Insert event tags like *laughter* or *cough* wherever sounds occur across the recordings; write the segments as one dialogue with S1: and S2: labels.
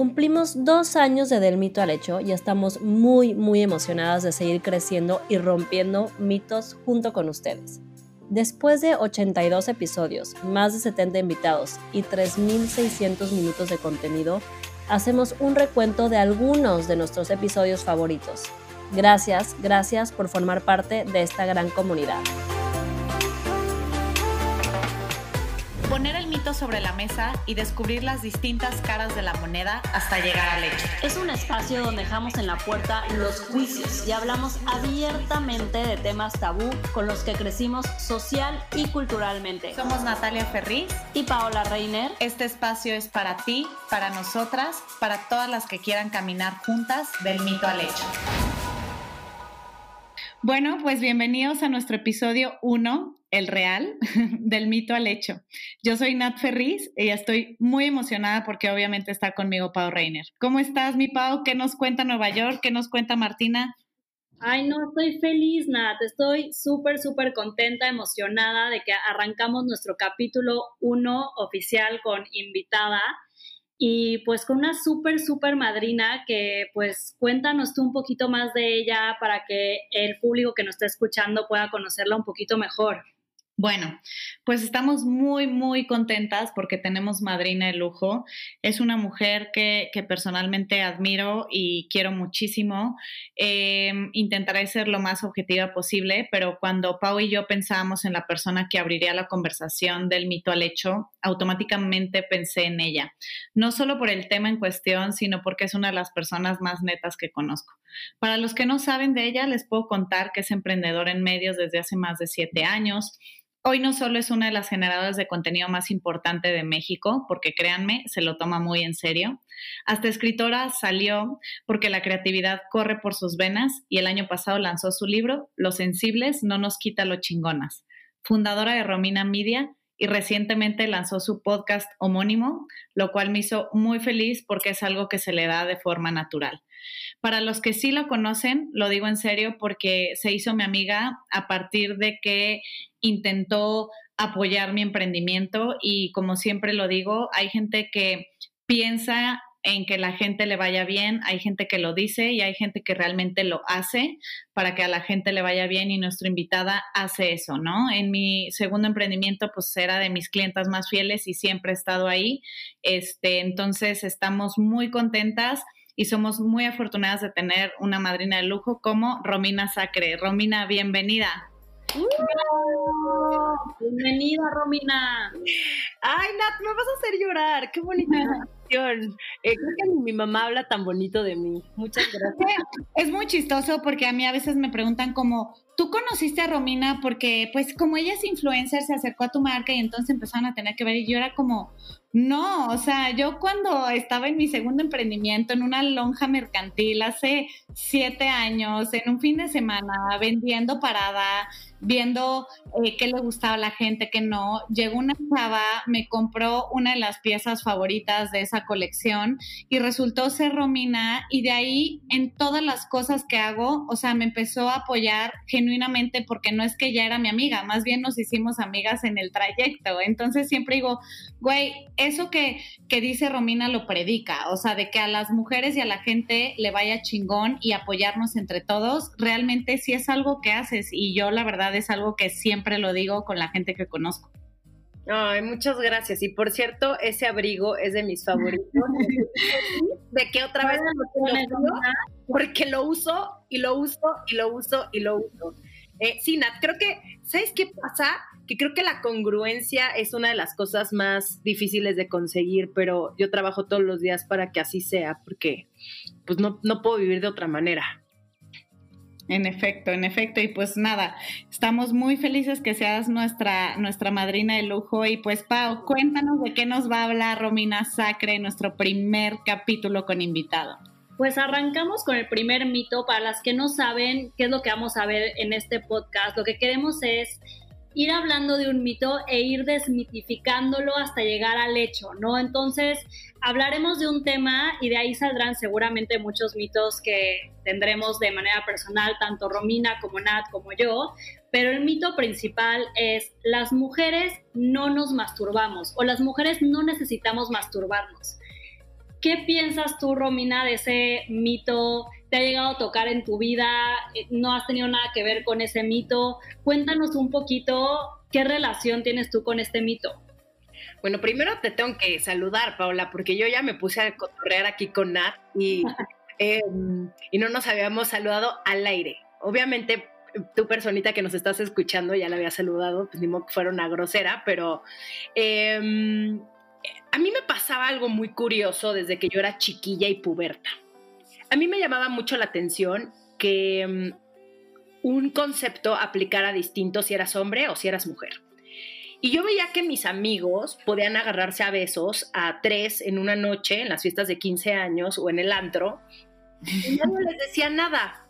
S1: Cumplimos dos años de Del Mito al Hecho y estamos muy, muy emocionadas de seguir creciendo y rompiendo mitos junto con ustedes. Después de 82 episodios, más de 70 invitados y 3.600 minutos de contenido, hacemos un recuento de algunos de nuestros episodios favoritos. Gracias, gracias por formar parte de esta gran comunidad.
S2: Poner el mito sobre la mesa y descubrir las distintas caras de la moneda hasta llegar al hecho.
S3: Es un espacio donde dejamos en la puerta los juicios y hablamos abiertamente de temas tabú con los que crecimos social y culturalmente.
S2: Somos Natalia Ferriz
S3: y Paola Reiner.
S2: Este espacio es para ti, para nosotras, para todas las que quieran caminar juntas del mito al hecho. Bueno, pues bienvenidos a nuestro episodio 1, el real, *laughs* del mito al hecho. Yo soy Nat Ferriz y estoy muy emocionada porque obviamente está conmigo Pau Reiner. ¿Cómo estás, mi Pau? ¿Qué nos cuenta Nueva York? ¿Qué nos cuenta Martina?
S4: Ay, no, estoy feliz, Nat. Estoy súper, súper contenta, emocionada de que arrancamos nuestro capítulo 1 oficial con invitada y pues con una súper, súper madrina que pues cuéntanos tú un poquito más de ella para que el público que nos está escuchando pueda conocerla un poquito mejor.
S2: Bueno, pues estamos muy, muy contentas porque tenemos madrina de lujo. Es una mujer que, personalmente admiro y quiero muchísimo. Em, intentaré ser lo más objetiva posible, pero cuando Pau y yo pensábamos en la persona que abriría la conversación del mito al hecho, automáticamente pensé en ella. No solo por el tema en cuestión, sino porque es una de las personas más netas que conozco. Para los que no saben de ella, les puedo contar que es emprendedora en medios desde hace más de siete años Hoy no solo es una de las generadoras de contenido más importante de México, porque créanme, se lo toma muy en serio. Hasta escritora salió porque la creatividad corre por sus venas y el año pasado lanzó su libro Los sensibles no nos quita lo chingonas. Fundadora de Romina Media y recientemente lanzó su podcast homónimo, lo cual me hizo muy feliz porque es algo que se le da de forma natural. Para los que sí lo conocen, lo digo en serio porque se hizo mi amiga a partir de que intentó apoyar mi emprendimiento y como siempre lo digo, hay gente que piensa en que la gente le vaya bien, hay gente que lo dice y hay gente que realmente lo hace para que a la gente le vaya bien y nuestra invitada hace eso, ¿no? En mi segundo emprendimiento pues era de mis clientas más fieles y siempre he estado ahí. Este, entonces estamos muy contentas y somos muy afortunadas de tener una madrina de lujo como Romina Sacre. Romina, bienvenida.
S4: bienvenida, Romina.
S3: Ay, Nat, me vas a hacer llorar. Qué bonita *laughs* Eh, creo que mi mamá habla tan bonito de mí. Muchas gracias.
S2: Es muy chistoso porque a mí a veces me preguntan como, ¿tú conociste a Romina? Porque pues como ella es influencer, se acercó a tu marca y entonces empezaron a tener que ver y yo era como, no, o sea, yo cuando estaba en mi segundo emprendimiento, en una lonja mercantil, hace siete años, en un fin de semana, vendiendo parada, viendo eh, qué le gustaba a la gente, qué no, llegó una chava, me compró una de las piezas favoritas de esa colección y resultó ser Romina y de ahí en todas las cosas que hago, o sea, me empezó a apoyar genuinamente porque no es que ya era mi amiga, más bien nos hicimos amigas en el trayecto. Entonces siempre digo, güey, eso que, que dice Romina lo predica, o sea, de que a las mujeres y a la gente le vaya chingón y apoyarnos entre todos, realmente sí es algo que haces y yo la verdad es algo que siempre lo digo con la gente que conozco.
S3: Ay, muchas gracias. Y por cierto, ese abrigo es de mis favoritos. *laughs* ¿De qué otra vez? Porque lo uso y lo uso y lo uso y lo uso. Eh, sí, Nat, creo que, ¿sabes qué pasa? Que creo que la congruencia es una de las cosas más difíciles de conseguir, pero yo trabajo todos los días para que así sea, porque pues no, no puedo vivir de otra manera.
S2: En efecto, en efecto. Y pues nada, estamos muy felices que seas nuestra, nuestra madrina de lujo. Y pues, Pau, cuéntanos de qué nos va a hablar Romina Sacre en nuestro primer capítulo con invitado.
S4: Pues arrancamos con el primer mito. Para las que no saben qué es lo que vamos a ver en este podcast, lo que queremos es ir hablando de un mito e ir desmitificándolo hasta llegar al hecho, ¿no? Entonces, hablaremos de un tema y de ahí saldrán seguramente muchos mitos que tendremos de manera personal, tanto Romina como Nat como yo, pero el mito principal es las mujeres no nos masturbamos o las mujeres no necesitamos masturbarnos. ¿Qué piensas tú, Romina, de ese mito? ¿Te ha llegado a tocar en tu vida? Eh, ¿No has tenido nada que ver con ese mito? Cuéntanos un poquito qué relación tienes tú con este mito.
S3: Bueno, primero te tengo que saludar, Paula, porque yo ya me puse a correr aquí con Nat y, *laughs* em, y no nos habíamos saludado al aire. Obviamente, tu personita que nos estás escuchando ya la había saludado, pues ni modo que fuera una grosera, pero em, a mí me pasaba algo muy curioso desde que yo era chiquilla y puberta. A mí me llamaba mucho la atención que em, un concepto aplicara distinto si eras hombre o si eras mujer. Y yo veía que mis amigos podían agarrarse a besos a tres en una noche, en las fiestas de 15 años o en el antro, y no les decía nada.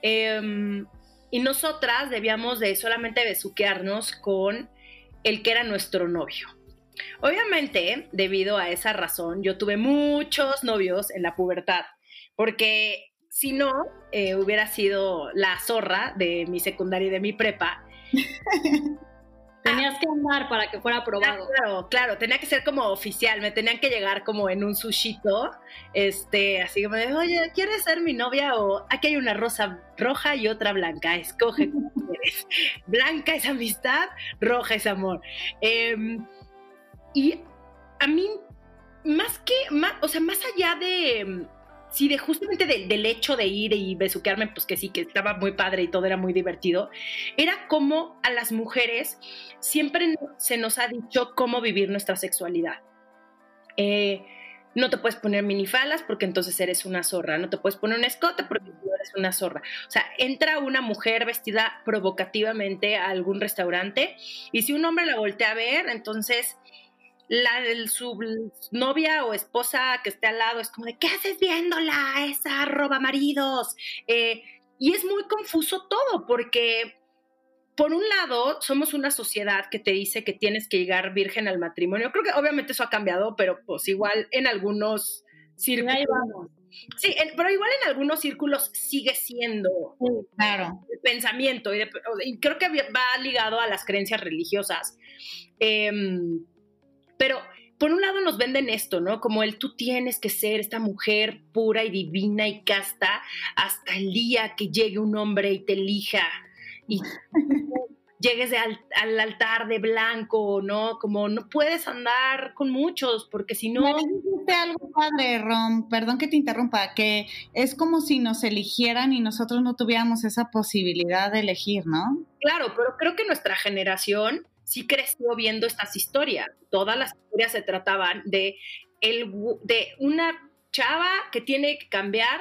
S3: Em, y nosotras debíamos de solamente besuquearnos con el que era nuestro novio. Obviamente, debido a esa razón, yo tuve muchos novios en la pubertad, porque si no, eh, hubiera sido la zorra de mi secundaria y de mi prepa. *laughs*
S4: Tenías que andar para que fuera aprobado.
S3: Claro, claro, tenía que ser como oficial, me tenían que llegar como en un sushito, este, así como de, oye, ¿quieres ser mi novia? O aquí hay una rosa roja y otra blanca, escoge *laughs* quieres. Blanca es amistad, roja es amor. Em, y a mí, más que, más, o sea, más allá de sí, de justamente del hecho de ir y besuquearme, pues que sí, que estaba muy padre y todo era muy divertido, era como a las mujeres siempre se nos ha dicho cómo vivir nuestra sexualidad. Eh, no te puedes poner minifalas porque entonces eres una zorra, no te puedes poner un escote porque eres una zorra. O sea, entra una mujer vestida provocativamente a algún restaurante y si un hombre la voltea a ver, entonces la de su novia o esposa que esté al lado es como de, ¿qué haces viéndola? Esa roba maridos. Eh, y es muy confuso todo porque, por un lado, somos una sociedad que te dice que tienes que llegar virgen al matrimonio. Creo que obviamente eso ha cambiado, pero pues igual en algunos círculos. Sí, pero igual en algunos círculos sigue siendo
S2: claro.
S3: el pensamiento y, creo que va ligado a las creencias religiosas. Eh, pero por un lado nos venden esto, ¿no? Como el tú tienes que ser esta mujer pura y divina y casta hasta el día que llegue un hombre y te elija y *laughs* llegues al, altar de blanco, ¿no? Como no puedes andar con muchos porque si no...
S2: Dijiste algo padre, Rom, perdón que te interrumpa, que es como si nos eligieran y nosotros no tuviéramos esa posibilidad de elegir, ¿no?
S3: Claro, pero creo que nuestra generación sí creció viendo estas historias. Todas las historias se trataban de, el, de una chava que tiene que cambiar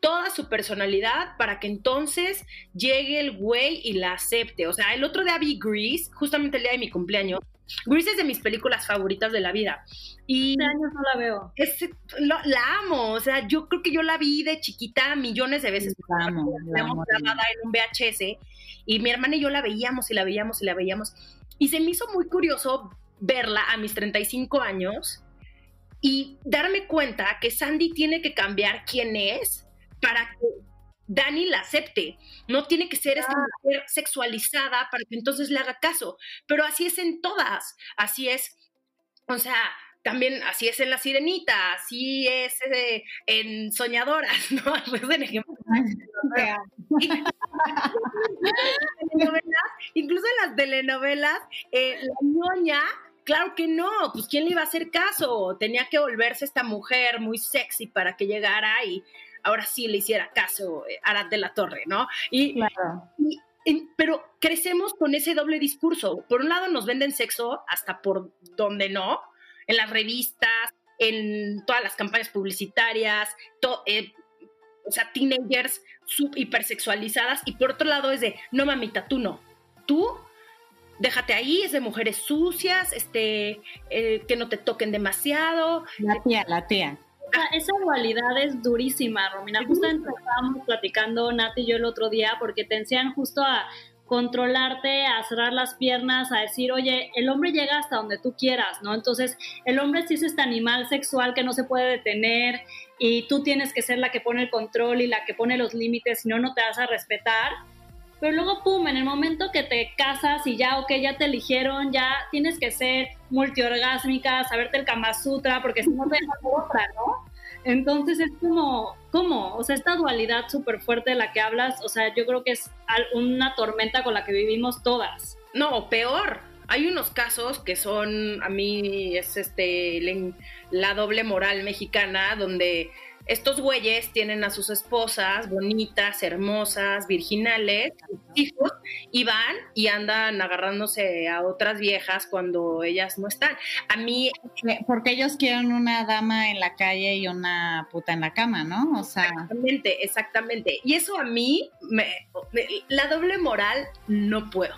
S3: toda su personalidad para que entonces llegue el güey y la acepte. O sea, el otro día vi Grease, justamente el día de mi cumpleaños. Grease es de mis películas favoritas de la vida. Y
S4: este año no la veo.
S3: la amo, o sea, yo creo que yo la vi de chiquita millones de veces.
S2: La amo, la amo.
S3: grabada en un VHS y mi hermana y yo la veíamos y la veíamos y la veíamos. Y se me hizo muy curioso verla a mis 35 años y darme cuenta que Sandy tiene que cambiar quién es para que Dani la acepte. No tiene que ser esta ah. mujer sexualizada para que entonces le haga caso. Pero así es en todas. Así es. O sea, también así es en La Sirenita, así es eh, en Soñadoras, *laughs* ¿no? Pues *laughs* incluso en las telenovelas, eh, la ñoña, claro que no, pues ¿quién le iba a hacer caso? Tenía que volverse esta mujer muy sexy para que llegara y ahora sí le hiciera caso eh, Arad de la Torre, ¿no? Y, pero crecemos con ese doble discurso. Por un lado nos venden sexo hasta por donde no, en las revistas, en todas las campañas publicitarias, eh, o sea, teenagers hipersexualizadas, y por otro lado es de, no mamita, tú no, tú déjate ahí, es de mujeres sucias, este, eh, que no te toquen demasiado.
S2: La tía, la tía.
S4: Esa dualidad es durísima, Romina. Justo estábamos platicando Nati y yo el otro día porque te enseñan justo a controlarte, a cerrar las piernas, a decir, oye, el hombre llega hasta donde tú quieras, ¿no? Entonces, el hombre sí es este animal sexual que no se puede detener y tú tienes que ser la que pone el control y la que pone los límites, si no, no te vas a respetar. Pero luego, pum, en el momento que te casas y ya, ok, ya te eligieron, ya tienes que ser multiorgásmica, saberte el Kama Sutra, porque si no te dejas otra, ¿no? Entonces es como, ¿cómo? O sea, esta dualidad súper fuerte de la que hablas, o sea, yo creo que es una tormenta con la que vivimos todas.
S3: No, peor. Hay unos casos que son, a mí es este, la doble moral mexicana, donde estos güeyes tienen a sus esposas bonitas, hermosas, virginales, hijos, y van y andan agarrándose a otras viejas cuando ellas no están. A mí...
S2: Porque ellos quieren una dama en la calle y una puta en la cama, ¿no?
S3: O sea... Exactamente, exactamente. Y eso a mí, me, la doble moral, no puedo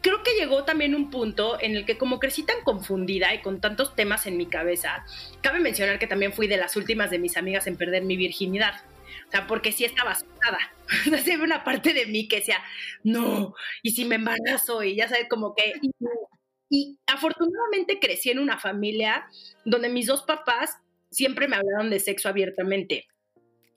S3: creo que llegó también un punto en el que como crecí tan confundida y con tantos temas en mi cabeza, cabe mencionar que también fui de las últimas de mis amigas en perder mi virginidad. O sea, porque sí estaba asustada. *laughs* O sea, una parte de mí que decía, no, y si me embarazo, y ya sabes, como que... Y, afortunadamente crecí en una familia donde mis dos papás siempre me hablaron de sexo abiertamente.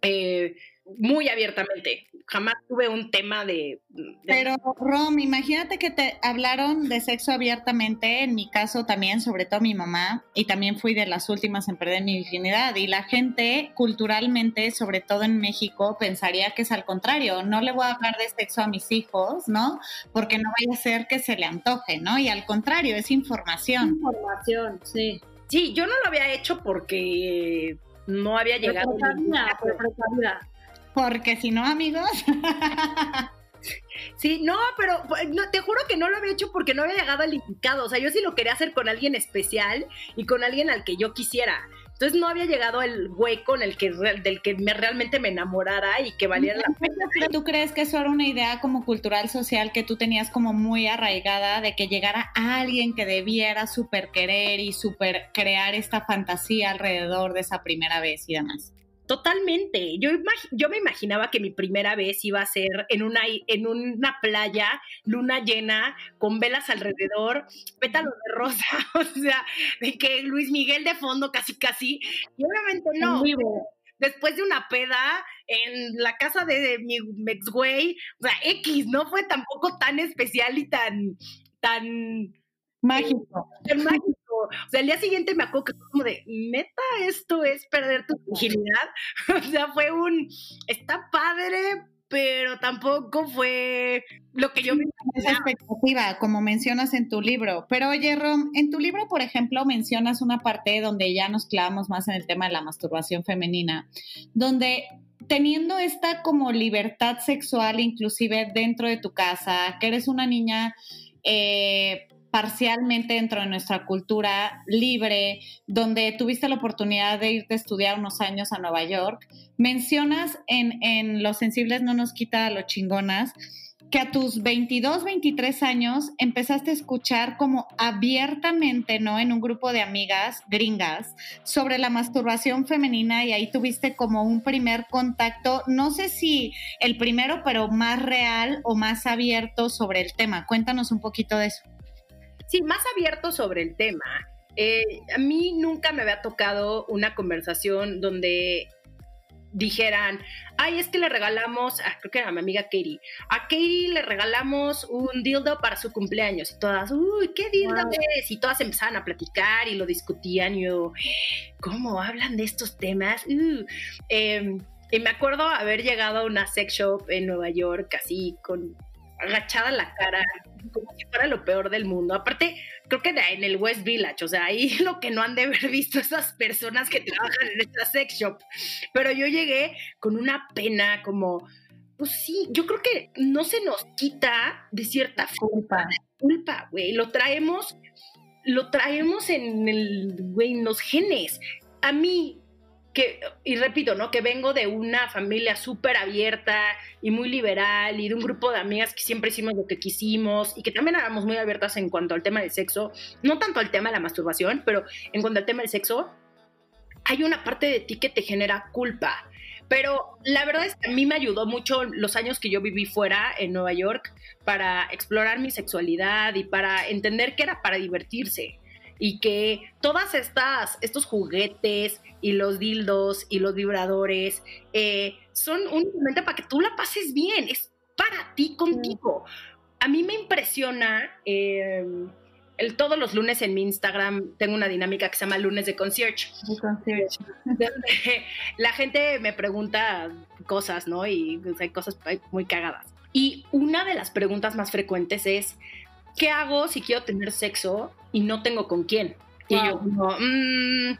S3: Eh, muy abiertamente. Jamás tuve un tema de,
S2: Pero, Rom, imagínate que te hablaron de sexo abiertamente, en mi caso también, sobre todo mi mamá, y también fui de las últimas en perder mi virginidad. Y la gente, culturalmente, sobre todo en México, pensaría que es al contrario. No le voy a hablar de sexo a mis hijos, ¿no? Porque no vaya a ser que se le antoje, ¿no? Y al contrario, es información.
S4: Información, sí.
S3: Sí, yo no lo había hecho porque no había llegado.
S2: Porque si no, amigos.
S3: Sí, no, pero no, te juro que no lo había hecho porque no había llegado al indicado. O sea, yo sí lo quería hacer con alguien especial y con alguien al que yo quisiera. Entonces no había llegado el güey con el que del que me, realmente me enamorara y que valiera la pena.
S2: ¿Tú crees que eso era una idea como cultural social que tú tenías como muy arraigada de que llegara alguien que debiera súper querer y súper crear esta fantasía alrededor de esa primera vez y demás?
S3: Totalmente. Yo, yo me imaginaba que mi primera vez iba a ser en una, en una playa, luna llena, con velas alrededor, pétalos de rosa, *laughs* o sea, de que Luis Miguel de fondo casi casi. Y obviamente no. Después de una peda en la casa de, mi ex güey, o sea, X, no fue tampoco tan especial y tan, tan
S2: mágico.
S3: Tan mágico o sea, el día siguiente me acuerdo que fue como de, neta, esto es perder tu virginidad. *laughs* o sea, fue un, está padre, pero tampoco fue lo que yo me
S2: Esa expectativa, como mencionas en tu libro. Pero oye, Rom, en tu libro, por ejemplo, mencionas una parte donde ya nos clavamos más en el tema de la masturbación femenina, donde teniendo esta como libertad sexual inclusive dentro de tu casa, que eres una niña eh, parcialmente dentro de nuestra cultura libre, donde tuviste la oportunidad de irte a estudiar unos años a Nueva York. Mencionas en, Los Sensibles no nos quita lo chingonas que a tus 22, 23 años empezaste a escuchar como abiertamente, ¿no? En un grupo de amigas gringas sobre la masturbación femenina y ahí tuviste como un primer contacto, no sé si el primero, pero más real o más abierto sobre el tema. Cuéntanos un poquito de eso
S3: sí, más abierto sobre el tema. Eh, a mí nunca me había tocado una conversación donde dijeran, ay, es que le regalamos, ah, creo que era mi amiga Katie, a Katie le regalamos un dildo para su cumpleaños y todas, uy, ¿qué dildo es? Y todas empezaban a platicar y lo discutían y yo, ¿cómo hablan de estos temas? Uh, em, y me acuerdo haber llegado a una sex shop en Nueva York así con agachada la cara, como si fuera lo peor del mundo. Aparte, creo que en el West Village, o sea, ahí *laughs* lo que no han de haber visto esas personas que trabajan en esta sex shop. Pero yo llegué con una pena como, pues sí, yo creo que no se nos quita de cierta forma culpa, güey, lo traemos, lo traemos en el, güey, en los genes. A mí, que, y repito, ¿no? Que vengo de una familia súper abierta y muy liberal y de un grupo de amigas que siempre hicimos lo que quisimos y que también éramos muy abiertas en cuanto al tema del sexo, no tanto al tema de la masturbación, pero en cuanto al tema del sexo, hay una parte de ti que te genera culpa. Pero la verdad es que a mí me ayudó mucho los años que yo viví fuera en Nueva York para explorar mi sexualidad y para entender que era para divertirse y que todas estas, estos juguetes y los dildos y los vibradores eh, son únicamente para que tú la pases bien, es para ti contigo. A mí me impresiona em, el, todos los lunes en mi Instagram tengo una dinámica que se llama lunes de concierge. *laughs* la gente me pregunta cosas, ¿no? Y hay cosas muy cagadas. Y una de las preguntas más frecuentes es, ¿qué hago si quiero tener sexo y no tengo con quién? Y yo mmm,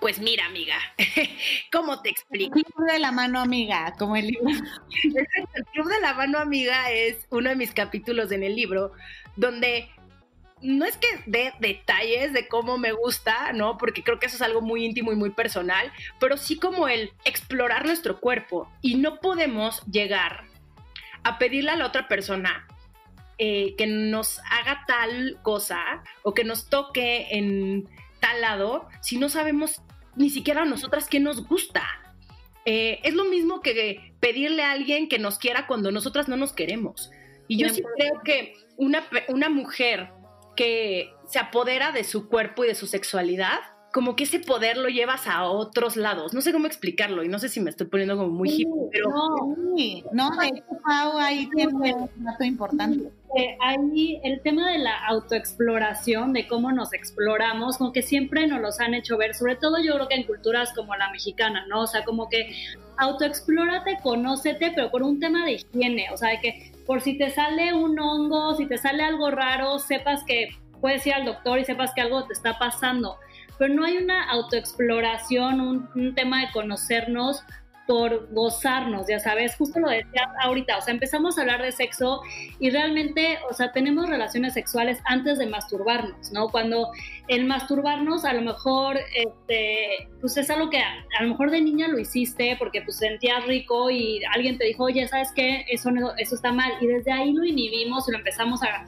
S3: pues mira, amiga, *laughs* ¿cómo te explico?
S2: El Club de la Mano Amiga, como el libro.
S3: el Club de la Mano Amiga es uno de mis capítulos en el libro, donde no es que dé detalles de cómo me gusta, ¿no? Porque creo que eso es algo muy íntimo y muy personal, pero sí como el explorar nuestro cuerpo. Y no podemos llegar a pedirle a la otra persona eh, que nos haga tal cosa o que nos toque en tal lado si no sabemos ni siquiera a nosotras qué nos gusta. Eh, es lo mismo que pedirle a alguien que nos quiera cuando nosotras no nos queremos. Y yo sí creo que una, una mujer que se apodera de su cuerpo y de su sexualidad, como que ese poder lo llevas a otros lados. No sé cómo explicarlo y no sé si me estoy poniendo como muy hippie, pero...
S2: No, no, de hecho, Pau, ahí tiene un dato importante.
S4: Ahí el tema de la autoexploración, de cómo nos exploramos, como que siempre nos los han hecho ver, sobre todo yo creo que en culturas como la mexicana, ¿no? O sea, como que autoexplórate, conócete, pero por un tema de higiene, o sea, de que por si te sale un hongo, si te sale algo raro, sepas que puedes ir al doctor y sepas que algo te está pasando pero no hay una autoexploración, un, tema de conocernos por gozarnos, ya sabes, justo lo decía ahorita, o sea, empezamos a hablar de sexo y realmente, o sea, tenemos relaciones sexuales antes de masturbarnos, ¿no? Cuando el masturbarnos a lo mejor, este, pues es algo que a, lo mejor de niña lo hiciste porque pues sentías rico y alguien te dijo, oye, ¿sabes qué? Eso, eso está mal y desde ahí lo inhibimos y lo empezamos a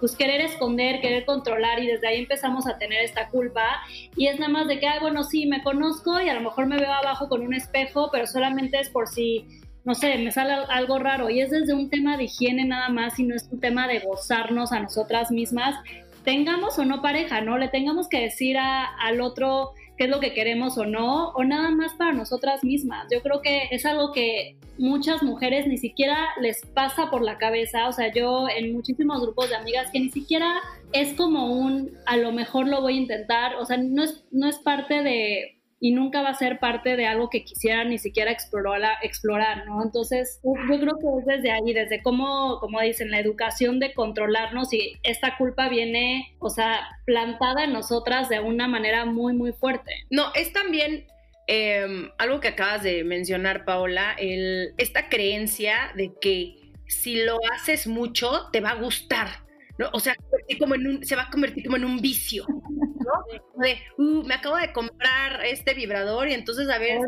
S4: pues querer esconder, querer controlar y desde ahí empezamos a tener esta culpa y es nada más de que, ay, bueno, sí, me conozco y a lo mejor me veo abajo con un espejo, pero solamente es por si, no sé, me sale algo raro y es desde un tema de higiene nada más y no es un tema de gozarnos a nosotras mismas, tengamos o no pareja, ¿no? Le tengamos que decir al otro qué es lo que queremos o no, o nada más para nosotras mismas. Yo creo que es algo que muchas mujeres ni siquiera les pasa por la cabeza, o sea, yo en muchísimos grupos de amigas que ni siquiera es como un, a lo mejor lo voy a intentar, o sea, no es, no es parte de y nunca va a ser parte de algo que quisiera ni siquiera explorar, explorar ¿no? Entonces, yo creo que es desde ahí, desde cómo, como dicen, la educación de controlarnos y esta culpa viene, o sea, plantada en nosotras de una manera muy, muy fuerte.
S3: No, es también em, algo que acabas de mencionar, Paola, el, esta creencia de que si lo haces mucho, te va a gustar. ¿No? O sea, como en un, se va a convertir como en un vicio, ¿no? *laughs* De, uh, me acabo de comprar este vibrador y entonces a ver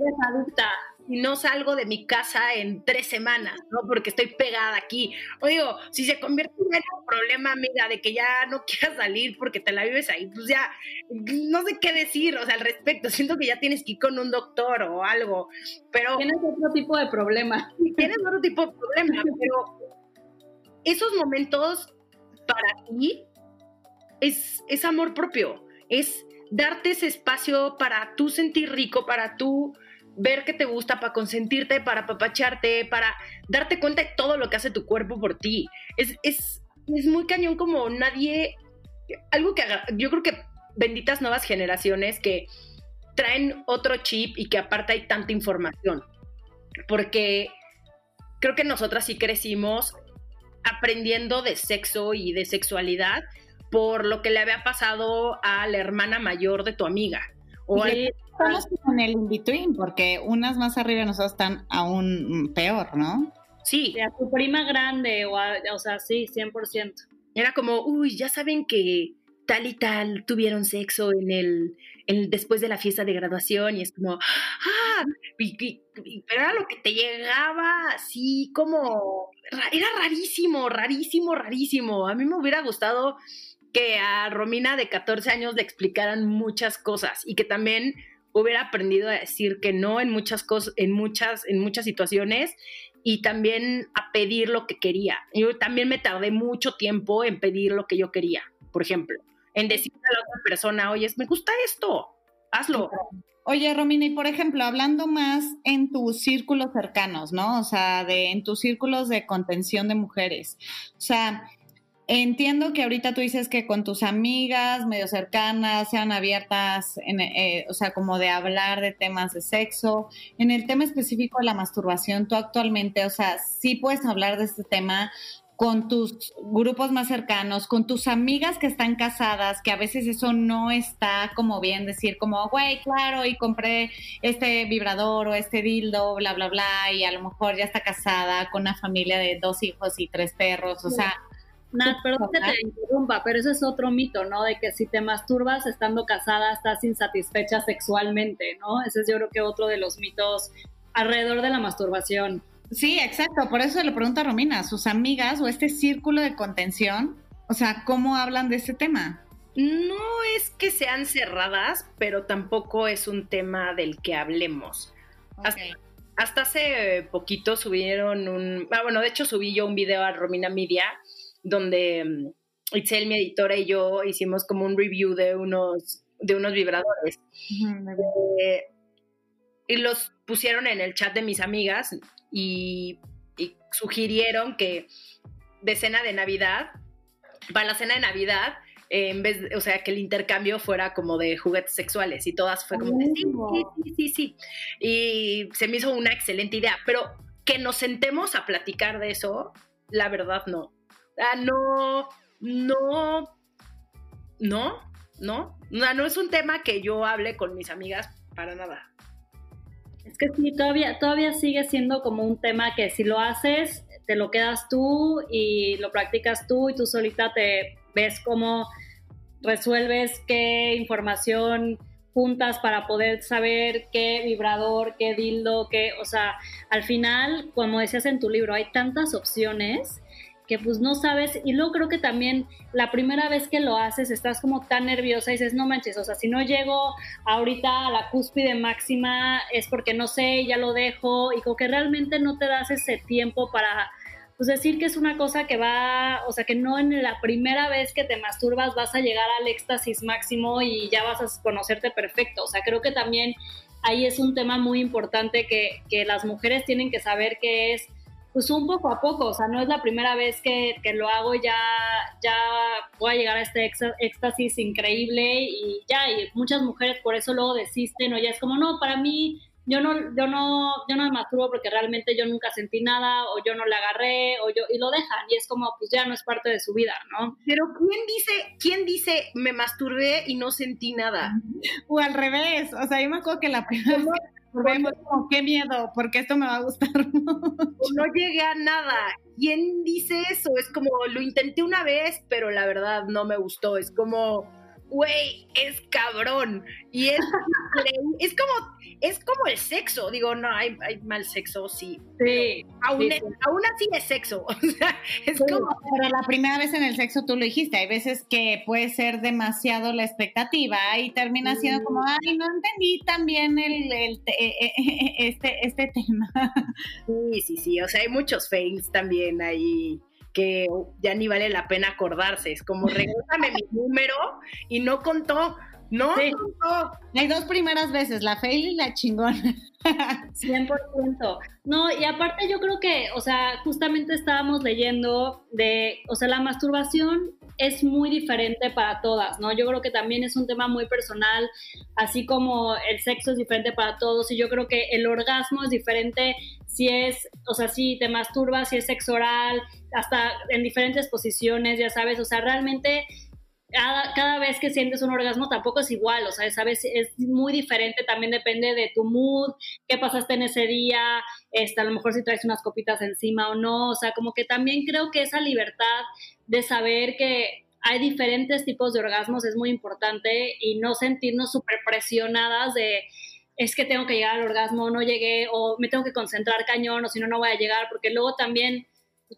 S3: si no salgo de mi casa en tres semanas, ¿no? Porque estoy pegada aquí. O digo, si se convierte en un problema, amiga, de que ya no *laughs* quieras salir porque te la vives ahí, pues ya no sé qué decir, o sea, al respecto. Siento que ya tienes que ir con un doctor o algo, pero...
S4: Tienes otro tipo de problema.
S3: Tienes otro tipo de problema, pero esos momentos para ti es, es amor propio, es darte ese espacio para tú sentir rico, para tú ver que te gusta, para consentirte, para papacharte, para darte cuenta de todo lo que hace tu cuerpo por ti. Es, es, es muy cañón como nadie, algo que yo creo que benditas nuevas generaciones que traen otro chip y que aparte hay tanta información, porque creo que nosotras sí crecimos aprendiendo de sexo y de sexualidad por lo que le había pasado a la hermana mayor de tu amiga.
S2: O estamos en el in-between, porque unas más arriba de nosotros están aún peor, ¿no?
S3: Sí.
S4: A tu prima grande, o, o sea, sí, 100%.
S3: Era como, uy, ya saben que tal y tal tuvieron sexo en el, después de la fiesta de graduación y es como, ah, pero era lo que te llegaba así como, era rarísimo, rarísimo, rarísimo. A mí me hubiera gustado que a Romina de 14 años le explicaran muchas cosas y que también hubiera aprendido a decir que no en muchas cosas, en muchas, en muchas situaciones y también a pedir lo que quería. Yo también me tardé mucho tiempo en pedir lo que yo quería, por ejemplo en decirle a la otra persona, oye, me gusta esto, hazlo.
S2: Oye, Romina, y por ejemplo, hablando más en tus círculos cercanos, ¿no? O sea, de, en tus círculos de contención de mujeres. O sea, Entiendo que ahorita tú dices que con tus amigas medio cercanas sean abiertas, en, eh, o sea, como de hablar de temas de sexo. En el tema específico de la masturbación, tú actualmente, o sea, sí puedes hablar de este tema con tus grupos más cercanos, con tus amigas que están casadas, que a veces eso no está como bien decir como, güey, claro, y compré este vibrador o este dildo, bla, bla, bla, y a lo mejor ya está casada con una familia de dos hijos y tres perros, o sea,
S4: Nat, perdón que te interrumpa, pero ese es otro mito, ¿no? De que si te masturbas estando casada estás insatisfecha sexualmente, ¿no? Ese es yo creo que otro de los mitos alrededor de la masturbación.
S2: Sí, exacto, por eso le pregunto a Romina, sus amigas o este círculo de contención, o sea, ¿cómo hablan de este tema?
S3: No es que sean cerradas, pero tampoco es un tema del que hablemos. Hasta, hace poquito subieron un, ah, bueno, de hecho subí yo un video a Romina Media donde mm, Itzel, mi editora, y yo hicimos como un review de unos, de unos vibradores. Eh, y los pusieron en el chat de mis amigas y, sugirieron que de cena de Navidad, para la cena de Navidad, en vez, o sea, que el intercambio fuera como de juguetes sexuales y todas fue como, sí, sí, sí, sí, Y se me hizo una excelente idea, pero que nos sentemos a platicar de eso, la verdad no. Ah, no, no, no, no, no, no es un tema que yo hable con mis amigas para nada.
S4: Es que sí, todavía, todavía sigue siendo como un tema que si lo haces, te lo quedas tú y lo practicas tú y tú solita te ves cómo resuelves qué información juntas para poder saber qué vibrador, qué dildo, qué, o sea, al final, como decías en tu libro, hay tantas opciones que pues no sabes. Y luego creo que también la primera vez que lo haces estás como tan nerviosa y dices, no manches, o sea, si no llego ahorita a la cúspide máxima es porque no sé, ya lo dejo y como que realmente no te das ese tiempo para pues decir que es una cosa que va, o sea, que no en la primera vez que te masturbas vas a llegar al éxtasis máximo y ya vas a conocerte perfecto, o sea, creo que también ahí es un tema muy importante que, que las mujeres tienen que saber que es pues un poco a poco, o sea, no es la primera vez que, que lo hago, ya, ya voy a llegar a este éxtasis increíble y ya, y muchas mujeres por eso luego desisten o ya es como, no, para mí yo no, yo no, yo no me masturbo porque realmente yo nunca sentí nada o yo no le agarré o yo, y lo dejan y es como, pues ya no es parte de su vida, ¿no?
S3: Pero ¿quién dice, quién dice me masturbé y no sentí nada?
S2: O al revés, o sea, yo me acuerdo que la primera vez Vemos como, qué miedo, porque esto me va a gustar *laughs*
S3: No llegué a nada. ¿Quién dice eso? Es como, lo intenté una vez, pero la verdad no me gustó. Es como, güey, es cabrón. Y es, es como, es como el sexo. Digo, no, hay, hay mal sexo, sí.
S4: Sí.
S3: Aún, así es sexo. *laughs* O sea, es como.
S2: Pero la primera vez en el sexo tú lo dijiste. Hay veces que puede ser demasiado la expectativa y termina siendo como, ay, no entendí también el, el e, e, e, este, este tema. *laughs*
S3: Sí, sí, sí. O sea, hay muchos fails también ahí que ya ni vale la pena acordarse. Es como, regálame mi número y no contó. No,
S2: contó. Hay dos primeras veces, la fail y la chingona. *laughs*
S4: 100%. No, y aparte yo creo que, o sea, justamente estábamos leyendo de, o sea, la masturbación es muy diferente para todas, ¿no? Yo creo que también es un tema muy personal, así como el sexo es diferente para todos y yo creo que el orgasmo es diferente si es, o sea, si te masturbas, si es sexo oral, hasta en diferentes posiciones, ya sabes, o sea, realmente cada, cada, vez que sientes un orgasmo tampoco es igual, o sea, sabes, es muy diferente, también depende de tu mood, qué pasaste en ese día, este, a lo mejor si traes unas copitas encima o no, o sea, como que también creo que esa libertad de saber que hay diferentes tipos de orgasmos es muy importante y no sentirnos súper presionadas de es que tengo que llegar al orgasmo, no llegué, o me tengo que concentrar cañón, o si no, no voy a llegar, porque luego también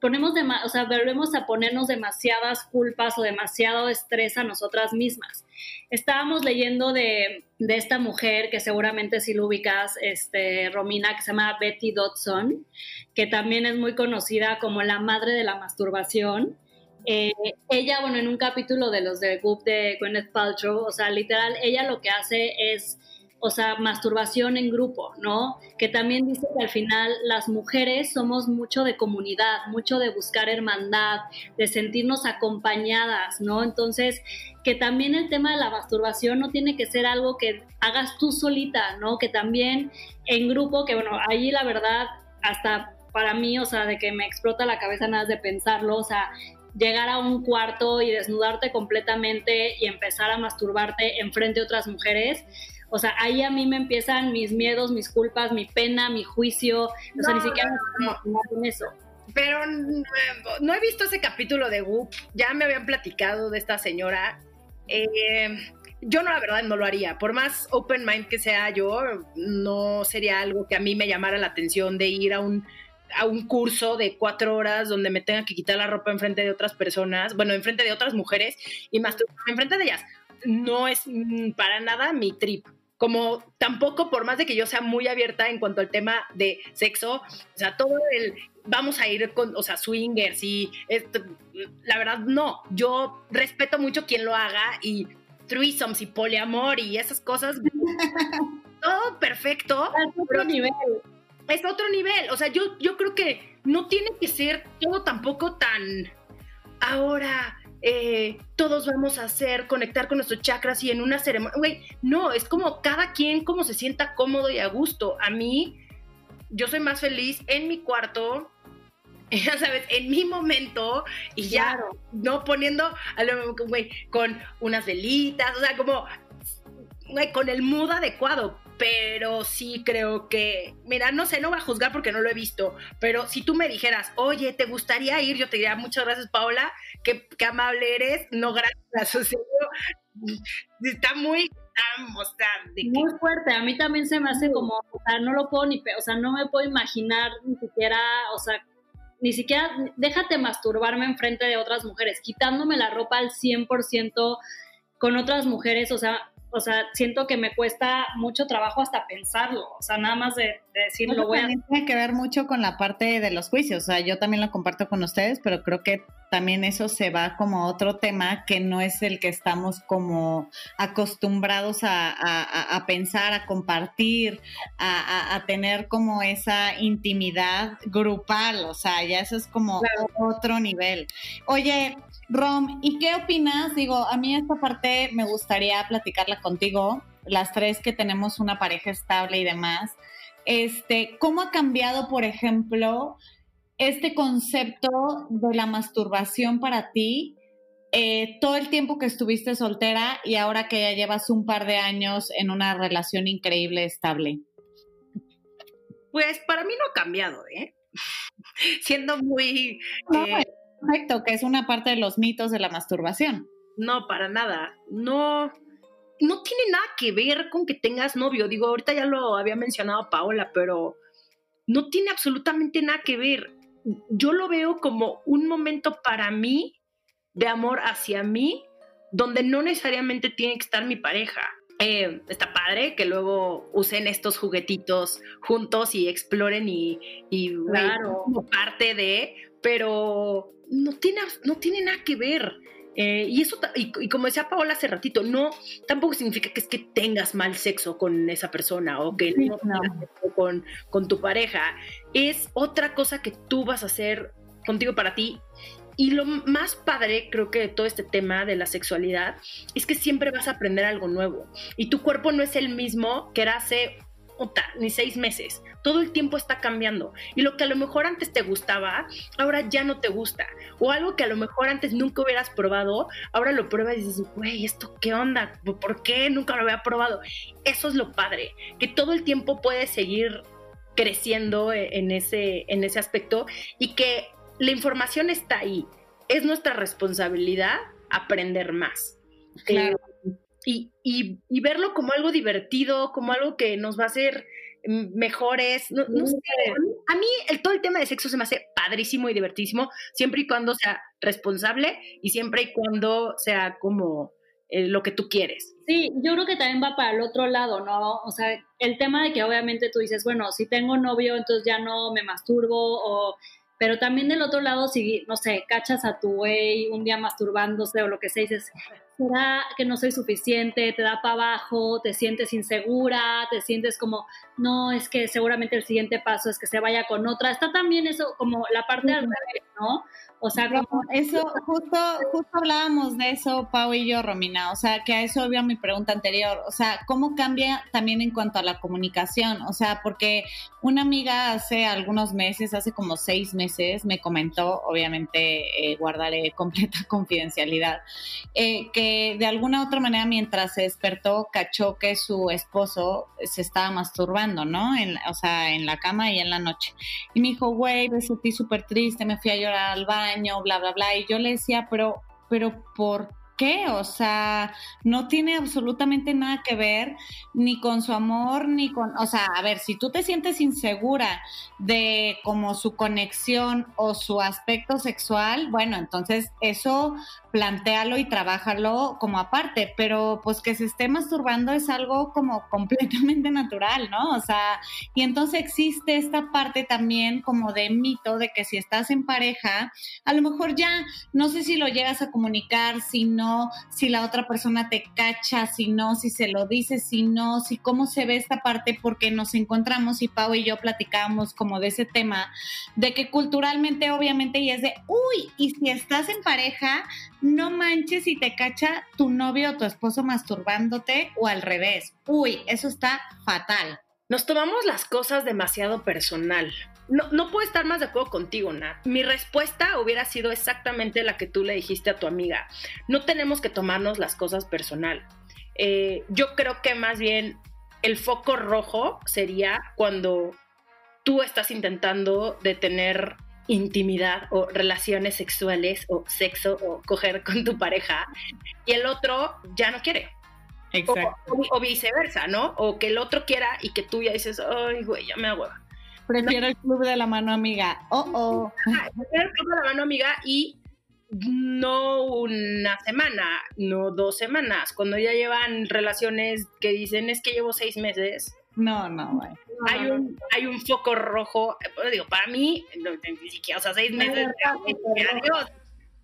S4: ponemos, de, o sea, volvemos a ponernos demasiadas culpas o demasiado estrés a nosotras mismas. Estábamos leyendo de, de esta mujer que seguramente si lo ubicas, este, Romina, que se llama Betty Dodson, que también es muy conocida como la madre de la masturbación. Eh, ella, bueno, en un capítulo de los de Goop de Gwyneth Paltrow, o sea, literal, ella lo que hace es o sea, masturbación en grupo, ¿no? Que también dice que al final las mujeres somos mucho de comunidad, mucho de buscar hermandad, de sentirnos acompañadas, ¿no? Entonces, que también el tema de la masturbación no tiene que ser algo que hagas tú solita, ¿no? Que también en grupo, que bueno, allí la verdad, hasta para mí, o sea, de que me explota la cabeza nada de pensarlo, o sea, llegar a un cuarto y desnudarte completamente y empezar a masturbarte enfrente de otras mujeres, o sea, ahí a mí me empiezan mis miedos, mis culpas, mi pena, mi juicio. O sea, ni siquiera no, no. eso.
S3: Pero no he visto ese capítulo de Whoop. Ya me habían platicado de esta señora. Eh, yo no, la verdad, no lo haría. Por más open mind que sea yo, no sería algo que a mí me llamara la atención de ir a un, a un curso de cuatro horas donde me tenga que quitar la ropa enfrente de otras personas, bueno, enfrente de otras mujeres y masturbarme enfrente de ellas. No es mm, para nada mi trip como tampoco, por más de que yo sea muy abierta en cuanto al tema de sexo, o sea, todo el vamos a ir con, o sea, swingers y esto, la verdad no, yo respeto mucho quien lo haga y threesomes y poliamor y esas cosas, *laughs* todo perfecto.
S4: Es otro nivel.
S3: Es otro nivel, o sea, yo, yo creo que no tiene que ser todo tampoco tan ahora eh, todos vamos a hacer, conectar con nuestros chakras y en una ceremonia, güey, no, es como cada quien como se sienta cómodo y a gusto. A mí, yo soy más feliz en mi cuarto, *laughs* ya sabes, en mi momento y ya no poniendo, güey, con unas velitas, o sea, como, güey, con el mood adecuado pero sí creo que, mira, no sé, no voy a juzgar porque no lo he visto, pero si tú me dijeras, oye, ¿te gustaría ir? Yo te diría, muchas gracias, Paola, qué, amable eres, no gracias, o sea, está muy, o sea,
S4: muy fuerte, a mí también se me hace como, o sea, no lo puedo ni, o sea, no me puedo imaginar ni siquiera, o sea, ni siquiera, déjate masturbarme enfrente de otras mujeres, quitándome la ropa al 100% con otras mujeres, o sea, o sea, siento que me cuesta mucho trabajo hasta pensarlo, o sea, nada más de, decirlo.
S2: Bueno, también tiene que ver mucho con la parte de los juicios, o sea, yo también lo comparto con ustedes, pero creo que también eso se va como otro tema que no es el que estamos como acostumbrados a, pensar, a compartir, a, tener como esa intimidad grupal, o sea, ya eso es como otro nivel. Oye, Rom, ¿y qué opinas? Digo, a mí esta parte me gustaría platicarla contigo, las tres que tenemos una pareja estable y demás. Este, ¿cómo ha cambiado, por ejemplo, este concepto de la masturbación para ti eh, todo el tiempo que estuviste soltera y ahora que ya llevas un par de años en una relación increíble, estable?
S3: Pues para mí no ha cambiado, ¿eh? *laughs* Siendo muy... Eh,
S2: Perfecto, que es una parte de los mitos de la masturbación.
S3: No, para nada. No, no tiene nada que ver con que tengas novio. Digo, ahorita ya lo había mencionado Paola, pero no tiene absolutamente nada que ver. Yo lo veo como un momento para mí de amor hacia mí, donde no necesariamente tiene que estar mi pareja. Eh, está padre que luego usen estos juguetitos juntos y exploren y, y como parte de, pero no tiene, no tiene nada que ver. Eh, y eso, y, como decía Paola hace ratito, no, tampoco significa que es que tengas mal sexo con esa persona o que no, tengas sexo con, con tu pareja. Es otra cosa que tú vas a hacer contigo para ti. Y lo más padre, creo que de todo este tema de la sexualidad, es que siempre vas a aprender algo nuevo. Y tu cuerpo no es el mismo que era hace ni seis meses. Todo el tiempo está cambiando. Y lo que a lo mejor antes te gustaba, ahora ya no te gusta. O algo que a lo mejor antes nunca hubieras probado, ahora lo pruebas y dices, güey, ¿esto qué onda? ¿Por qué nunca lo había probado? Eso es lo padre, que todo el tiempo puedes seguir creciendo e, en ese, en ese aspecto y que la información está ahí. Es nuestra responsabilidad aprender más. Claro. Eh, y, y, verlo como algo divertido, como algo que nos va a hacer mejores. No, sé. A mí el, todo el tema de sexo se me hace padrísimo y divertísimo, siempre y cuando sea responsable y siempre y cuando sea como eh, lo que tú quieres.
S4: Sí, yo creo que también va para el otro lado, ¿no? O sea, el tema de que obviamente tú dices, bueno, si tengo novio, entonces ya no me masturbo o pero también del otro lado, si, no sé, cachas a tu güey un día masturbándose o lo que sea, dices, será que no soy suficiente, te da para abajo, te sientes insegura, te sientes como, no, es que seguramente el siguiente paso es que se vaya con otra. Está también eso como la parte al revés, ¿no?
S2: O sea, como eso, justo, justo hablábamos de eso, Pau y yo, Romina. O sea, que a eso había mi pregunta anterior. O sea, ¿cómo cambia también en cuanto a la comunicación? O sea, porque una amiga hace algunos meses, hace como seis meses, me comentó, obviamente eh, guardaré *laughs* completa confidencialidad, eh, que de alguna u otra manera mientras se despertó, cachó que su esposo se estaba masturbando, ¿no? En, o sea, en la cama y en la noche. Y me dijo, güey, me sentí súper triste, me fui a llorar al baño bla, bla, bla. Y yo le decía, pero, pero ¿por qué? O sea, no tiene absolutamente nada que ver ni con su amor, ni con, o sea, a ver, si tú te sientes insegura de como su conexión o su aspecto sexual, bueno, entonces eso plantéalo y trabájalo como aparte, pero pues que se esté masturbando es algo como *laughs* completamente natural, ¿no? O sea, y entonces existe esta parte también como de mito de que si estás en pareja, a lo mejor ya no sé si lo llegas a comunicar, si no, si la otra persona te cacha, si no, si se lo dice, si no, si cómo se ve esta parte, porque nos encontramos y Pau y yo platicábamos como de ese tema, de que culturalmente obviamente y es de, uy, y si estás en pareja, no manches si te cacha tu novio o tu esposo masturbándote o al revés. Uy, eso está fatal.
S3: Nos tomamos las cosas demasiado personal. No, no puedo estar más de acuerdo contigo, Nat. Mi respuesta hubiera sido exactamente la que tú le dijiste a tu amiga. No tenemos que tomarnos las cosas personal. Eh, yo creo que más bien el foco rojo sería cuando tú estás intentando detener intimidad o relaciones sexuales o sexo o coger con tu pareja y el otro ya no quiere.
S2: Exacto.
S3: O, viceversa, ¿no? O que el otro quiera y que tú ya dices, ay, güey, ya me hago.
S2: Prefiero el club de la mano amiga. Oh, oh.
S3: prefiero el club de la mano amiga y no una semana, no dos semanas. Cuando ya llevan relaciones que dicen es que llevo seis meses,
S2: no, no,
S3: Hay un, hay un foco rojo, pues, digo, para mí, no, ni siquiera, o sea, seis meses, adiós.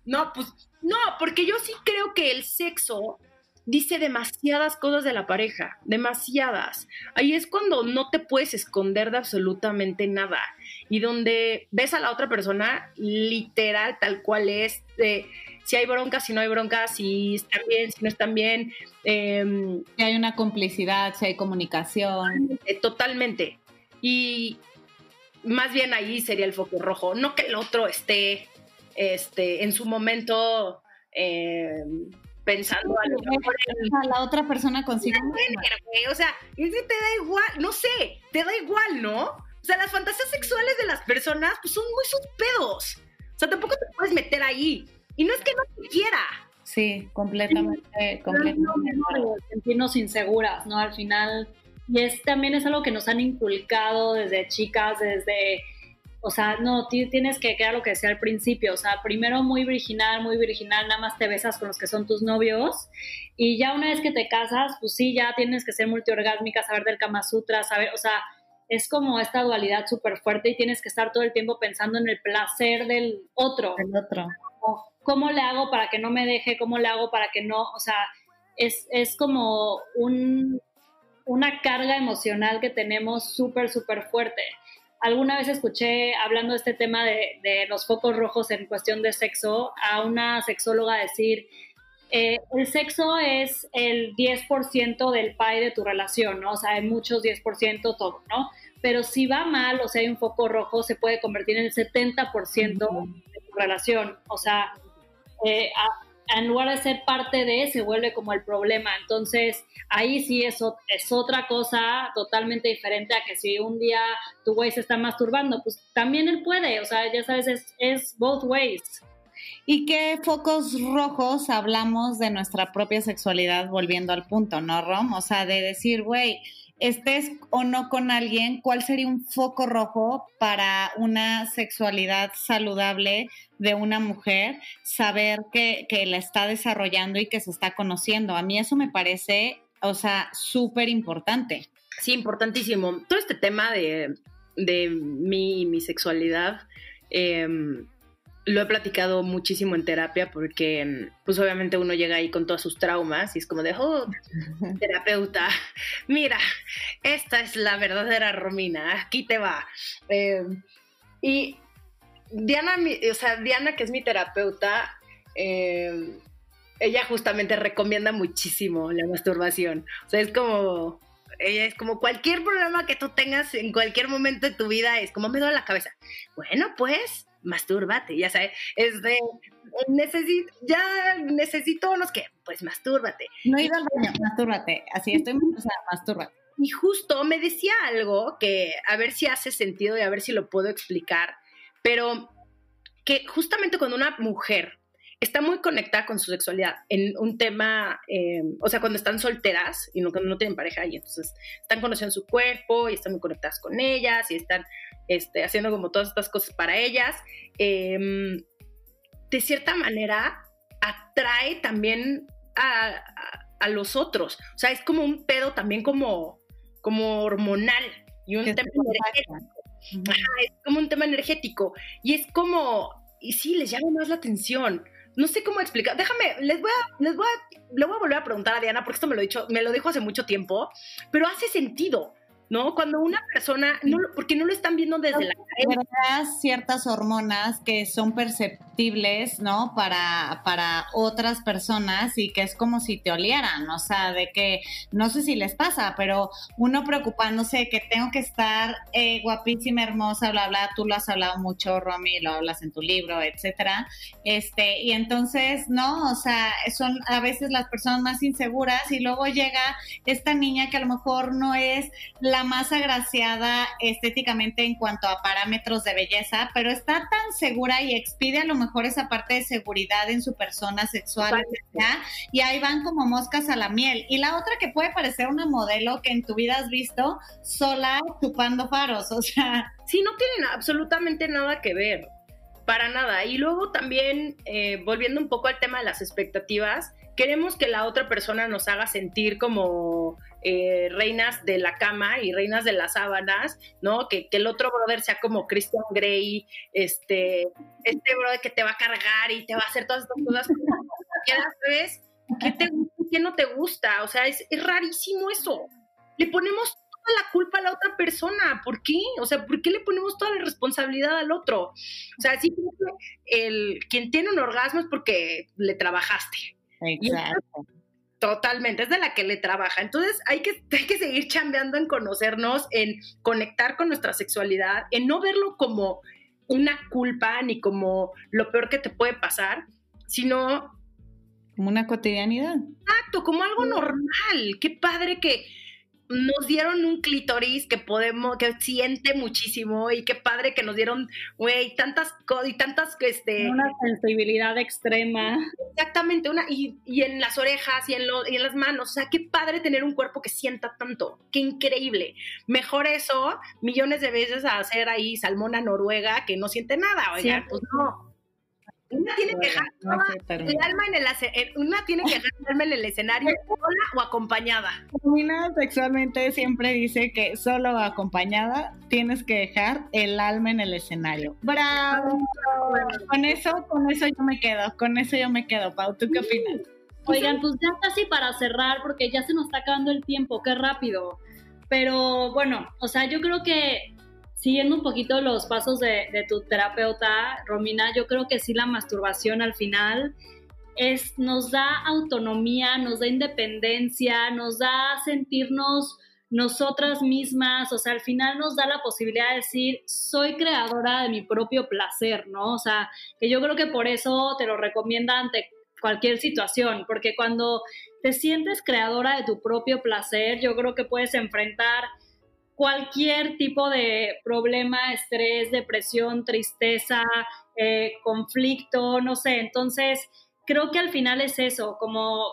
S3: No, pues, no, porque yo sí creo que el sexo dice demasiadas cosas de la pareja, demasiadas. Ahí es cuando no te puedes esconder de absolutamente nada y donde ves a la otra persona literal tal cual es, de si hay bronca, si no hay bronca, si están bien, si no están bien.
S2: Em, si hay una complicidad, si hay comunicación.
S3: Eh, totalmente. Y más bien ahí sería el foco rojo, no que el otro esté este, en su momento em, pensando a,
S2: lo la otra persona consigue.
S3: O sea, es te da igual, no sé, te da igual, ¿no? O sea, las fantasías sexuales de las personas pues, son muy sus pedos. O sea, tampoco te puedes meter ahí. Y no es que no te quiera.
S2: Sí, completamente, completamente.
S4: Sentirnos inseguras, ¿no? Al final, y es también es algo que nos han inculcado desde chicas, desde, o sea, no, tienes que quedar lo que decía al principio, o sea, primero muy virginal, muy virginal, nada más te besas con los que son tus novios, y ya una vez que te casas, pues sí, ya tienes que ser multiorgásmica, saber del Kama Sutra, saber, o sea, es como esta dualidad súper fuerte y tienes que estar todo el tiempo pensando en el placer del otro.
S2: El otro.
S4: ¿Cómo le hago para que no me deje? ¿Cómo le hago para que no? O sea, es, es como un, una carga emocional que tenemos súper, súper fuerte. Alguna vez escuché, hablando de este tema de, de, los focos rojos en cuestión de sexo, a una sexóloga decir, eh, el sexo es el 10% del pie de tu relación, ¿no? O sea, hay muchos 10% todo, ¿no? Pero si va mal, o sea, hay un foco rojo, se puede convertir en el 70% de tu relación. O sea, eh, en lugar de ser parte de, se vuelve como el problema. Entonces, ahí sí es, es otra cosa totalmente diferente a que si un día tu güey se está masturbando, pues también él puede, o sea, ya sabes, es, es both ways.
S2: ¿Y qué focos rojos hablamos de nuestra propia sexualidad volviendo al punto, no, Rom? O sea, de decir, güey, estés o no con alguien, ¿cuál sería un foco rojo para una sexualidad saludable de una mujer? Saber que, la está desarrollando y que se está conociendo. A mí eso me parece, o sea, súper importante.
S3: Sí, importantísimo. Todo este tema de, de mi, mi sexualidad, em, lo he platicado muchísimo en terapia porque pues obviamente uno llega ahí con todos sus traumas y es como de, oh, terapeuta, mira, esta es la verdadera Romina, aquí te va. Em, y Diana, o sea, Diana, que es mi terapeuta, em, ella justamente recomienda muchísimo la masturbación. O sea, es como, ella es como cualquier problema que tú tengas en cualquier momento de tu vida, es como me duele la cabeza. Bueno, pues mastúrbate, ya sabes, es de, necesito, ya necesito unos que, pues mastúrbate.
S2: No he ido al baño, mastúrbate, así estoy, o sea, mastúrbate.
S3: Y justo me decía algo que a ver si hace sentido y a ver si lo puedo explicar, pero que justamente cuando una mujer está muy conectada con su sexualidad en un tema, eh, o sea, cuando están solteras y no, no tienen pareja y entonces están conociendo su cuerpo y están muy conectadas con ellas y están este, haciendo como todas estas cosas para ellas, em, de cierta manera atrae también a, los otros. O sea, es como un pedo también como, como hormonal y un tema energético. es como un tema energético. Y es como, y sí, les llama más la atención. No sé cómo explicar. Déjame, les voy a, les voy a, le voy a volver a preguntar a Diana, porque esto me lo, he dicho, me lo dijo hace mucho tiempo, pero hace sentido. ¿No? Cuando una persona, no, porque no lo están viendo desde la
S2: cabeza. ciertas hormonas que son perceptibles, ¿no? Para, para otras personas y que es como si te olieran, o sea, de que, no sé si les pasa, pero uno preocupándose que tengo que estar eh, guapísima, hermosa, bla, bla, tú lo has hablado mucho, Romy, lo hablas en tu libro, etcétera, este, y entonces, ¿no? O sea, son a veces las personas más inseguras y luego llega esta niña que a lo mejor no es la más agraciada estéticamente en cuanto a parámetros de belleza, pero está tan segura y expide a lo mejor esa parte de seguridad en su persona sexual, y ahí van como moscas a la miel. Y la otra que puede parecer una modelo que en tu vida has visto sola chupando faros, o sea.
S3: Sí, no tienen absolutamente nada que ver, para nada. Y luego también, eh, volviendo un poco al tema de las expectativas, queremos que la otra persona nos haga sentir como eh, reinas de la cama y reinas de las sábanas, ¿no? Que, el otro brother sea como Christian Grey, este, este brother que te va a cargar y te va a hacer todas estas cosas. *laughs* ¿Sabes? ¿Qué te gusta y qué no te gusta? O sea, es, rarísimo eso. Le ponemos toda la culpa a la otra persona. ¿Por qué? O sea, ¿por qué le ponemos toda la responsabilidad al otro? O sea, sí, el, quien tiene un orgasmo es porque le trabajaste.
S2: Exacto.
S3: Totalmente, es de la que le trabaja. Entonces hay que, *laughs* hay que seguir chambeando en conocernos, en conectar con nuestra sexualidad, en no verlo como una culpa ni como lo peor que te puede pasar, sino...
S2: Como una cotidianidad.
S3: Exacto, como algo normal. Qué padre que, nos dieron un clítoris que podemos, que siente muchísimo y qué padre que nos dieron, güey, tantas y tantas, este...
S4: Una sensibilidad extrema.
S3: Exactamente, una, y, en las orejas y en, y en las manos, o sea, qué padre tener un cuerpo que sienta tanto, qué increíble. Mejor eso, millones de veces a hacer ahí salmona noruega que no siente nada, oigan, pues no. Una tiene que dejar el alma en el una tiene que dejar el alma en el escenario *laughs* sola o acompañada.
S2: Romina sexualmente siempre dice que solo o acompañada tienes que dejar el alma en el escenario. Bravo. Con eso, con eso yo me quedo, con eso yo me quedo. Pau, ¿tú qué opinas?
S4: Oigan, pues ya casi para cerrar, porque ya se nos está acabando el tiempo, qué rápido. Pero bueno, o sea, yo creo que siguiendo un poquito los pasos de, tu terapeuta, Romina, yo creo que sí la masturbación al final es, nos da autonomía, nos da independencia, nos da sentirnos nosotras mismas, o sea, al final nos da la posibilidad de decir, soy creadora de mi propio placer, ¿no? O sea, que yo creo que por eso te lo recomienda ante cualquier situación, porque cuando te sientes creadora de tu propio placer, yo creo que puedes enfrentar cualquier tipo de problema, estrés, depresión, tristeza, eh, conflicto, no sé. Entonces, creo que al final es eso, como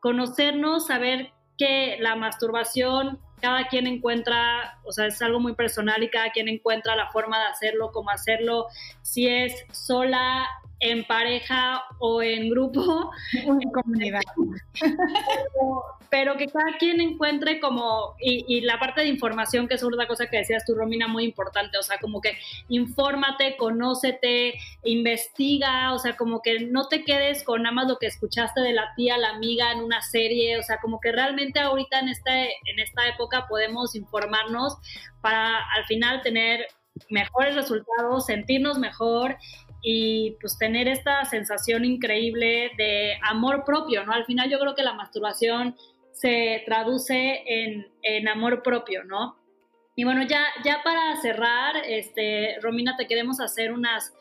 S4: conocernos, saber que la masturbación, cada quien encuentra, o sea, es algo muy personal y cada quien encuentra la forma de hacerlo, cómo hacerlo, si es sola, en pareja o en grupo.
S2: En comunidad. *laughs*
S4: pero, que cada quien encuentre como, y, la parte de información, que es otra cosa que decías tú, Romina, muy importante, o sea, como que infórmate, conócete, investiga, o sea, como que no te quedes con nada más lo que escuchaste de la tía, la amiga en una serie, o sea, como que realmente ahorita en, este, en esta época podemos informarnos para al final tener mejores resultados, sentirnos mejor y pues tener esta sensación increíble de amor propio, ¿no? Al final yo creo que la masturbación se traduce en, amor propio, ¿no? Y bueno, ya, ya para cerrar, este, Romina, te queremos hacer unas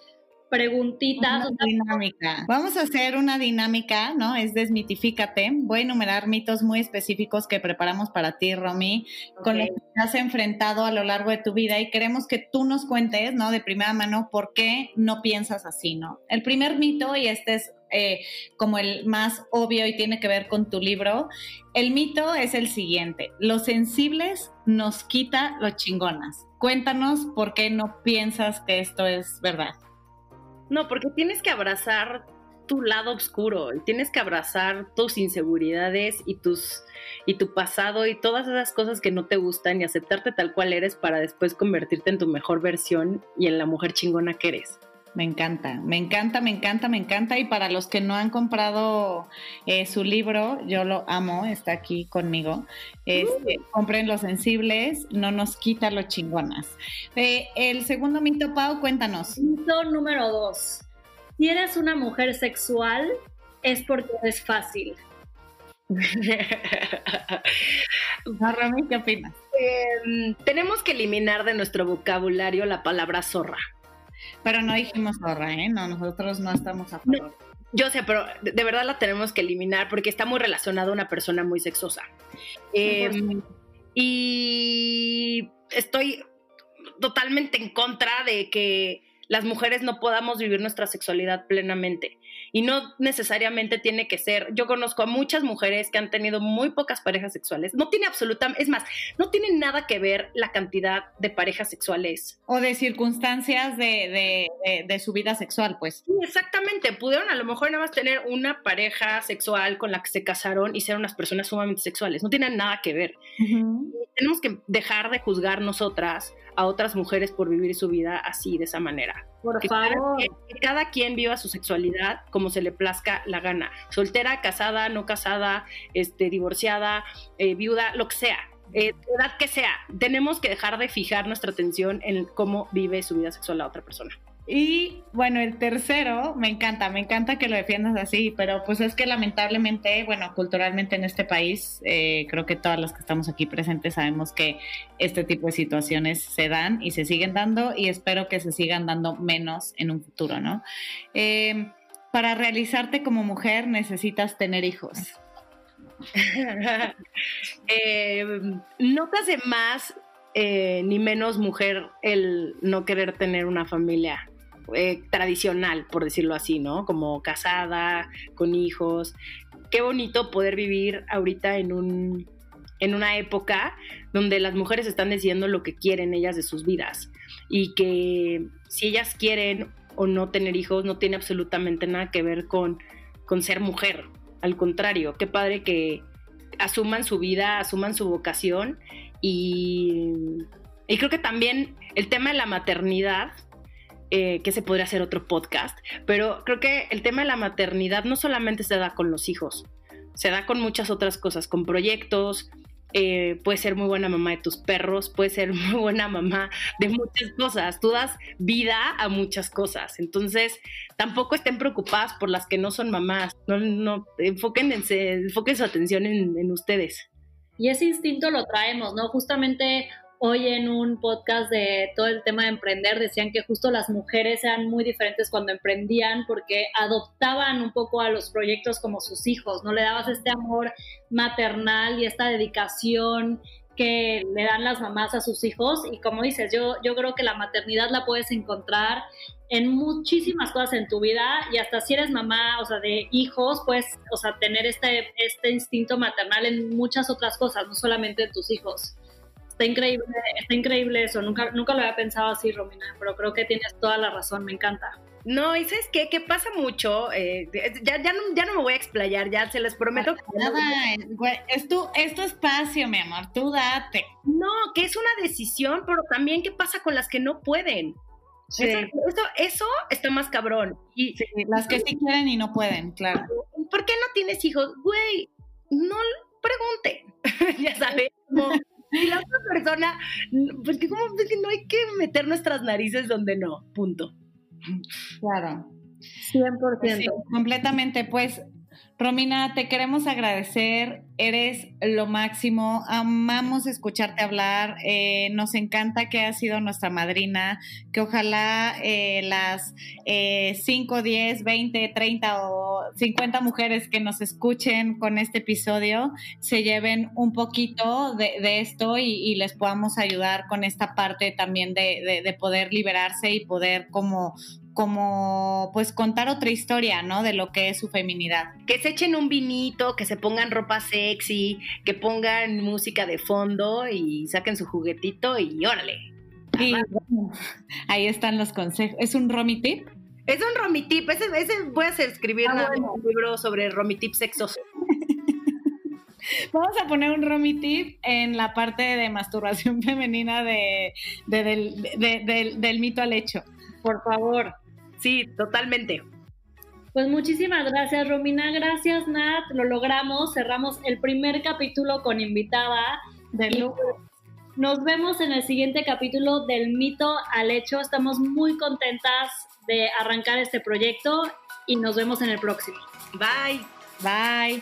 S4: preguntitas.
S2: dinámica. Vamos a hacer una dinámica, ¿no? Es desmitifícate. Voy a enumerar mitos muy específicos que preparamos para ti, Romy, con los que te has enfrentado a lo largo de tu vida y queremos que tú nos cuentes, ¿no? De primera mano, por qué no piensas así, ¿no? El primer mito, y este es eh, como el más obvio y tiene que ver con tu libro, el mito es el siguiente, los sensibles nos quita los chingonas. Cuéntanos por qué no piensas que esto es verdad.
S3: No, porque tienes que abrazar tu lado oscuro, tienes que abrazar tus inseguridades y tus y tu pasado y todas esas cosas que no te gustan y aceptarte tal cual eres para después convertirte en tu mejor versión y en la mujer chingona que eres.
S2: Me encanta, me encanta, me encanta, me encanta. Y para los que no han comprado eh, su libro, yo lo amo, está aquí conmigo. Este, compren los sensibles, no nos quita los chingonas. Eh, el segundo mito, Pau, cuéntanos.
S4: Mito número dos. Si eres una mujer sexual, es porque es fácil. *laughs*
S2: Rami, ¿qué opinas?
S3: Em, tenemos que eliminar de nuestro vocabulario la palabra zorra.
S2: Pero no dijimos zorra, ¿eh? No, nosotros no estamos a favor.
S3: yo sé, pero de, verdad la tenemos que eliminar porque está muy relacionada a una persona muy sexosa. Em, y estoy totalmente en contra de que las mujeres no podamos vivir nuestra sexualidad plenamente. Y no necesariamente tiene que ser, yo conozco a muchas mujeres que han tenido muy pocas parejas sexuales. No tiene absolutamente, es más, no tiene nada que ver la cantidad de parejas sexuales.
S2: O de circunstancias de, su vida sexual, pues.
S3: Sí, exactamente. Pudieron a lo mejor nada más tener una pareja sexual con la que se casaron y ser unas personas sumamente sexuales. No tiene nada que ver. Tenemos que dejar de juzgar nosotras a otras mujeres por vivir su vida así, de esa manera.
S4: Por favor.
S3: que cada quien viva su sexualidad como se le plazca la gana. Soltera, casada, no casada, este, divorciada, eh, viuda, lo que sea. Eh, edad que sea, tenemos que dejar de fijar nuestra atención en cómo vive su vida sexual la otra persona.
S2: Y bueno, el tercero, me encanta, me encanta que lo defiendas así, pero pues es que lamentablemente, bueno, culturalmente en este país, eh, creo que todas las que estamos aquí presentes sabemos que este tipo de situaciones se dan y se siguen dando y espero que se sigan dando menos en un futuro, ¿no? Eh, para realizarte como mujer necesitas tener hijos. *laughs*
S3: eh, no te hace más eh, ni menos mujer el no querer tener una familia eh, tradicional, por decirlo así, ¿no? Como casada, con hijos. Qué bonito poder vivir ahorita en un en una época donde las mujeres están diciendo lo que quieren ellas de sus vidas y que si ellas quieren o no tener hijos no tiene absolutamente nada que ver con, con ser mujer. Al contrario, qué padre que asuman su vida, asuman su vocación y, y creo que también el tema de la maternidad eh, que se podría hacer otro podcast, pero creo que el tema de la maternidad no solamente se da con los hijos, se da con muchas otras cosas, con proyectos, eh, puedes ser muy buena mamá de tus perros, puedes ser *laughs* muy buena mamá de muchas cosas, tú das vida a muchas cosas, entonces tampoco estén preocupadas por las que no son mamás, no, no enfoquen, enfoquen su atención en, en ustedes.
S4: Y ese instinto lo traemos, ¿no? Justamente Hoy en un podcast de todo el tema de emprender decían que justo las mujeres eran muy diferentes cuando emprendían porque adoptaban un poco a los proyectos como sus hijos, no le dabas este amor maternal y esta dedicación que le dan las mamás a sus hijos y como dices, yo, yo creo que la maternidad la puedes encontrar en muchísimas cosas en tu vida y hasta si eres mamá, o sea, de hijos, puedes, o sea, tener este, este instinto maternal en muchas otras cosas, no solamente en tus hijos. Está increíble, está increíble eso. Nunca, nunca lo había pensado así, Romina, pero creo que tienes toda la razón, me encanta.
S3: No, y ¿sabes qué? Que pasa mucho, eh, ya, ya, no, ya no me voy a explayar, ya se les prometo. Que
S2: Nada, güey, es tu, es tu espacio, mi amor, tú date.
S3: No, que es una decisión, pero también qué pasa con las que no pueden.
S2: Sí.
S3: Eso, eso, eso está más cabrón. Y,
S2: Sí, las que sí quieren y no pueden, claro.
S3: ¿Por qué no tienes hijos? Güey, no pregunten, *laughs* ya sabes. Como, y la otra persona, pues que como es que no hay que meter nuestras narices donde no, punto.
S2: Claro.
S3: 100%.
S2: Sí, completamente. Pues, Romina, te queremos agradecer. Eres lo máximo. Amamos escucharte hablar. Eh, nos encanta que has sido nuestra madrina. Que ojalá eh, las eh, 5, 10, 20, 30 o 50 mujeres que nos escuchen con este episodio se lleven un poquito de, esto y, les podamos ayudar con esta parte también de poder liberarse y poder como como pues contar otra historia, ¿no? De lo que es su feminidad.
S3: Que se echen un vinito, que se pongan ropa sexy, que pongan música de fondo y saquen su juguetito y órale.
S2: Y bueno, ahí están los consejos. ¿Es un Romy tip?
S3: Es un Romy tip, ese, ese voy a hacer, escribir
S2: Ah,
S3: un
S2: bueno.
S3: libro sobre Romy tip sexoso. *laughs*
S2: Vamos a poner un Romy tip en la parte de masturbación *laughs* femenina de, de- del, de- del- del mito al hecho.
S4: Por favor.
S3: Sí, totalmente.
S4: Pues muchísimas gracias, Romina. Gracias, Nat. Lo logramos. Cerramos el primer capítulo con invitada.
S2: De lujo.
S4: Nos vemos en el siguiente capítulo del mito al hecho. Estamos muy contentas de arrancar este proyecto y nos vemos en el próximo.
S3: Bye.
S2: Bye.